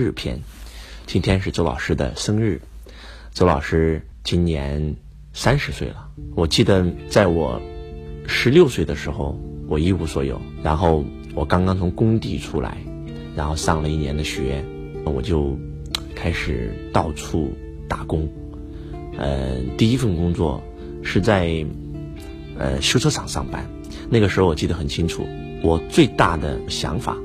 日篇，今天是周老师的生日。周老师今年三十岁了。我记得在我十六岁的时候，我一无所有，然后我刚刚从工地出来，然后上了一年的学，我就开始到处打工。呃，第一份工作是在呃修车厂上班。那个时候我记得很清楚，我最大的想法。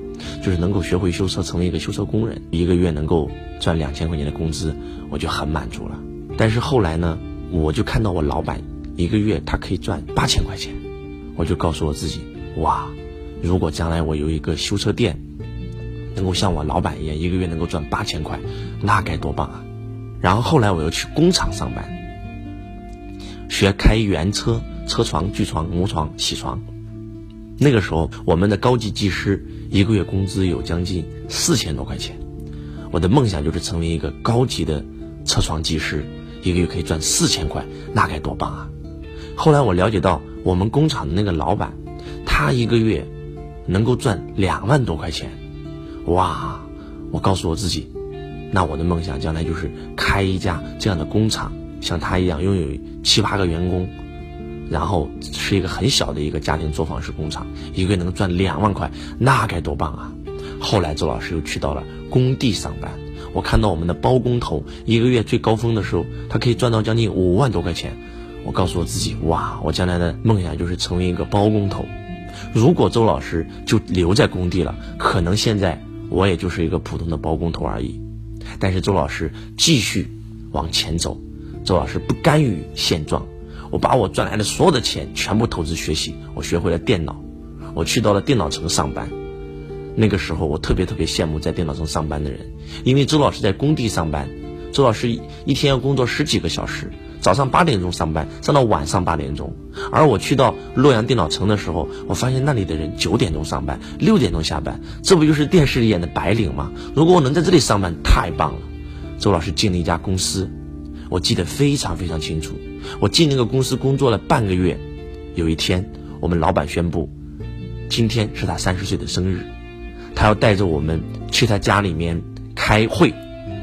就是能够学会修车，成为一个修车工人，一个月能够赚两千块钱的工资，我就很满足了。但是后来呢，我就看到我老板一个月他可以赚八千块钱，我就告诉我自己，哇，如果将来我有一个修车店，能够像我老板一样，一个月能够赚八千块，那该多棒啊！然后后来我又去工厂上班，学开原车，车床、锯床、磨床、铣床。那个时候，我们的高级技师一个月工资有将近四千多块钱。我的梦想就是成为一个高级的车床技师，一个月可以赚四千块，那该多棒啊！后来我了解到，我们工厂的那个老板，他一个月能够赚两万多块钱。哇！我告诉我自己，那我的梦想将来就是开一家这样的工厂，像他一样拥有七八个员工。然后是一个很小的一个家庭作坊式工厂，一个月能赚两万块，那该多棒啊！后来周老师又去到了工地上班，我看到我们的包工头一个月最高峰的时候，他可以赚到将近五万多块钱。我告诉我自己，哇，我将来的梦想就是成为一个包工头。如果周老师就留在工地了，可能现在我也就是一个普通的包工头而已。但是周老师继续往前走，周老师不甘于现状。我把我赚来的所有的钱全部投资学习，我学会了电脑，我去到了电脑城上班。那个时候，我特别特别羡慕在电脑城上班的人，因为周老师在工地上班，周老师一天要工作十几个小时，早上八点钟上班，上到晚上八点钟。而我去到洛阳电脑城的时候，我发现那里的人九点钟上班，六点钟下班，这不就是电视里演的白领吗？如果我能在这里上班，太棒了。周老师进了一家公司，我记得非常非常清楚。我进那个公司工作了半个月，有一天，我们老板宣布，今天是他三十岁的生日，他要带着我们去他家里面开会，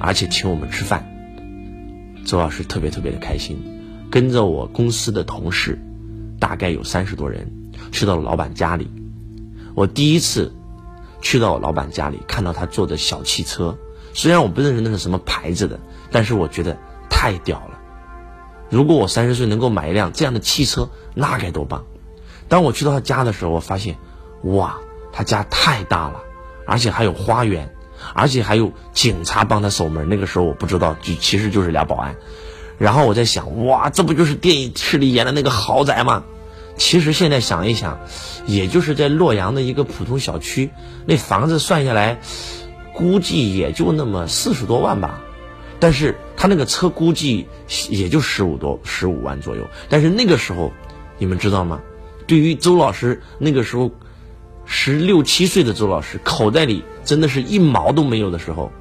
而且请我们吃饭。周老师特别特别的开心，跟着我公司的同事，大概有三十多人，去到了老板家里。我第一次去到老板家里，看到他坐的小汽车，虽然我不认识那是什么牌子的，但是我觉得太屌了。如果我三十岁能够买一辆这样的汽车，那该多棒！当我去到他家的时候，我发现，哇，他家太大了，而且还有花园，而且还有警察帮他守门。那个时候我不知道，就其实就是俩保安。然后我在想，哇，这不就是电影里演的那个豪宅吗？其实现在想一想，也就是在洛阳的一个普通小区，那房子算下来，估计也就那么四十多万吧。但是他那个车估计也就十五多十五万左右，但是那个时候，你们知道吗？对于周老师那个时候十六七岁的周老师，口袋里真的是一毛都没有的时候，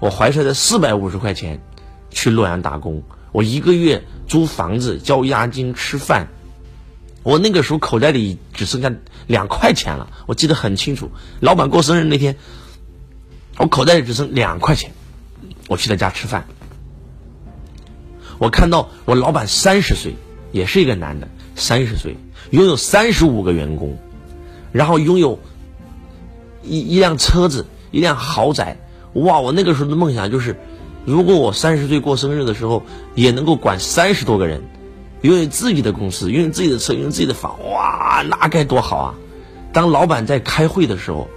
我怀揣着四百五十块钱去洛阳打工，我一个月租房子、交押金、吃饭，我那个时候口袋里只剩下两块钱了。我记得很清楚，老板过生日那天，我口袋里只剩两块钱。我去他家吃饭，我看到我老板三十岁，也是一个男的，三十岁，拥有三十五个员工，然后拥有一一辆车子，一辆豪宅。哇！我那个时候的梦想就是，如果我三十岁过生日的时候，也能够管三十多个人，拥有自己的公司，拥有自己的车，拥有自己的房。哇，那该多好啊！当老板在开会的时候。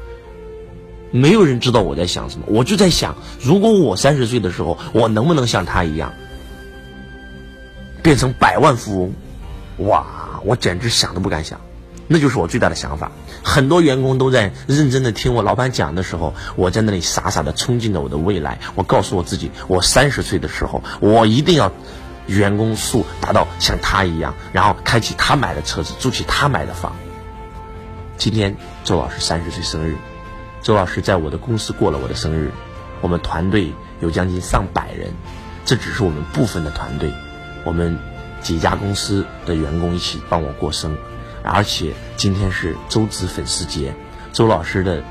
没有人知道我在想什么，我就在想，如果我三十岁的时候，我能不能像他一样，变成百万富翁？哇，我简直想都不敢想，那就是我最大的想法。很多员工都在认真的听我老板讲的时候，我在那里傻傻的憧憬着我的未来。我告诉我自己，我三十岁的时候，我一定要员工数达到像他一样，然后开启他买的车子，住起他买的房。今天周老师三十岁生日。周老师在我的公司过了我的生日，我们团队有将近上百人，这只是我们部分的团队，我们几家公司的员工一起帮我过生，而且今天是周子粉丝节，周老师的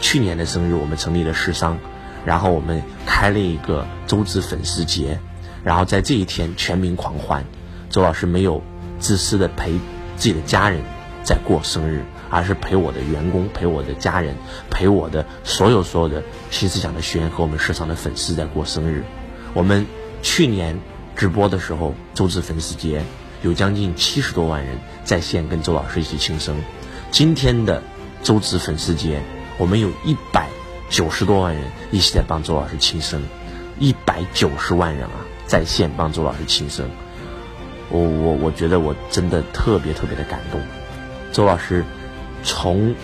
去年的生日我们成立了市商，然后我们开了一个周子粉丝节，然后在这一天全民狂欢。周老师没有自私的陪自己的家人在过生日，而是陪我的员工、陪我的家人、陪我的所有所有的新思想的学员和我们市场的粉丝在过生日。我们去年直播的时候，周子粉丝节有将近七十多万人在线跟周老师一起庆生。今天的周子粉丝节，我们有一百九十多万人一起在帮周老师庆生，一百九十万人啊，在线帮周老师庆生。我我我觉得我真的特别特别的感动。周老师从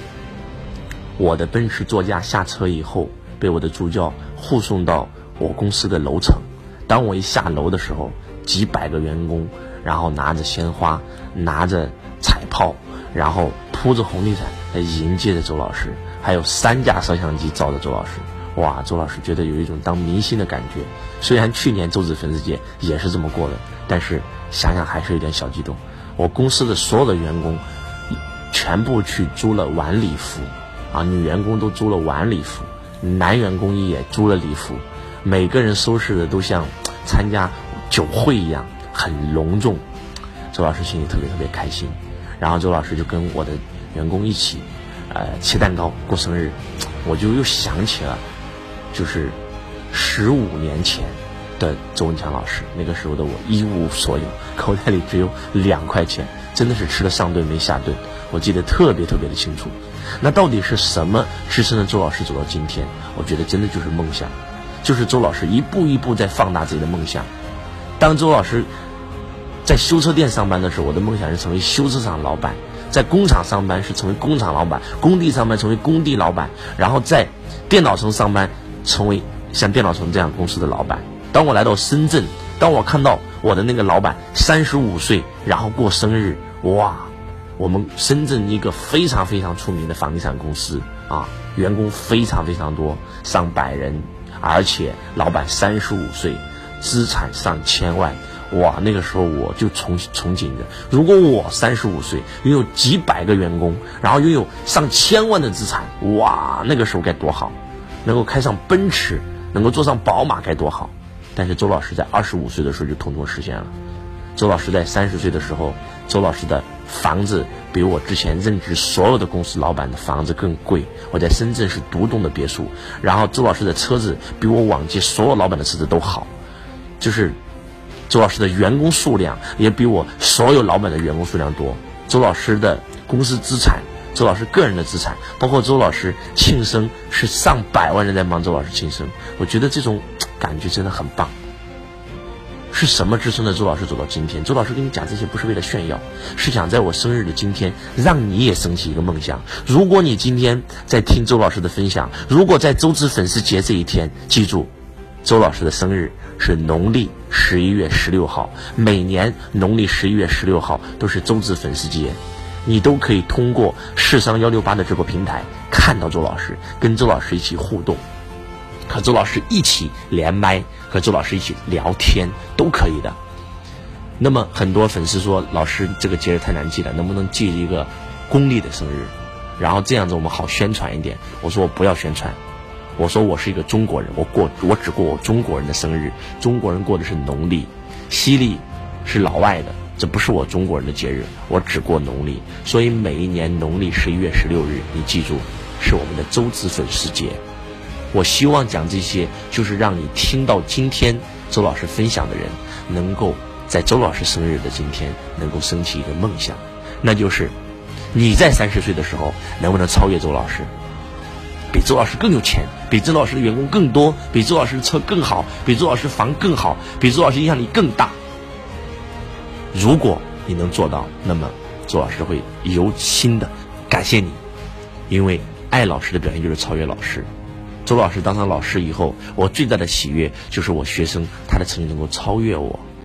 我的奔驰座驾下车以后，被我的助教护送到我公司的楼层。当我一下楼的时候，几百个员工，然后拿着鲜花，拿着彩炮，然后铺着红地毯来迎接着周老师，还有三架摄像机照着周老师。哇，周老师觉得有一种当明星的感觉。虽然去年周子粉丝节也是这么过的，但是想想还是有点小激动。我公司的所有的员工全部去租了晚礼服，啊，女员工都租了晚礼服，男员工也租了礼服，每个人收拾的都像参加酒会一样，很隆重。周老师心里特别特别开心，然后周老师就跟我的员工一起，呃，切蛋糕过生日，我就又想起了。就是十五年前的周文强老师，那个时候的我一无所有，口袋里只有两块钱，真的是吃了上顿没下顿。我记得特别特别的清楚。那到底是什么支撑着周老师走到今天？我觉得真的就是梦想，就是周老师一步一步在放大自己的梦想。当周老师在修车店上班的时候，我的梦想是成为修车厂老板；在工厂上班是成为工厂老板；工地上班成为工地老板；然后在电脑城上班。成为像电脑城这样公司的老板。当我来到深圳，当我看到我的那个老板三十五岁，然后过生日，哇！我们深圳一个非常非常出名的房地产公司啊，员工非常非常多，上百人，而且老板三十五岁，资产上千万，哇！那个时候我就憧憧憬着，如果我三十五岁，拥有几百个员工，然后拥有上千万的资产，哇！那个时候该多好！能够开上奔驰，能够坐上宝马该多好！但是周老师在二十五岁的时候就统统实现了。周老师在三十岁的时候，周老师的房子比我之前任职所有的公司老板的房子更贵。我在深圳是独栋的别墅。然后周老师的车子比我往届所有老板的车子都好。就是周老师的员工数量也比我所有老板的员工数量多。周老师的公司资产。周老师个人的资产，包括周老师庆生是上百万人在帮周老师庆生，我觉得这种感觉真的很棒。是什么支撑着周老师走到今天？周老师跟你讲这些不是为了炫耀，是想在我生日的今天让你也升起一个梦想。如果你今天在听周老师的分享，如果在周子粉丝节这一天，记住，周老师的生日是农历十一月十六号，每年农历十一月十六号都是周子粉丝节。你都可以通过市商幺六八的直播平台看到周老师，跟周老师一起互动，和周老师一起连麦，和周老师一起聊天都可以的。那么很多粉丝说，老师这个节日太难记了，能不能记一个公历的生日？然后这样子我们好宣传一点。我说我不要宣传，我说我是一个中国人，我过我只过我中国人的生日，中国人过的是农历，西历是老外的。这不是我中国人的节日，我只过农历，所以每一年农历十一月十六日，你记住，是我们的周子粉丝节。我希望讲这些，就是让你听到今天周老师分享的人，能够在周老师生日的今天，能够升起一个梦想，那就是你在三十岁的时候，能不能超越周老师，比周老师更有钱，比周老师的员工更多，比周老师车更好，比周老师房更好，比周老师影响力更大。如果你能做到，那么周老师会由心的感谢你，因为爱老师的表现就是超越老师。周老师当上老师以后，我最大的喜悦就是我学生他的成绩能够超越我。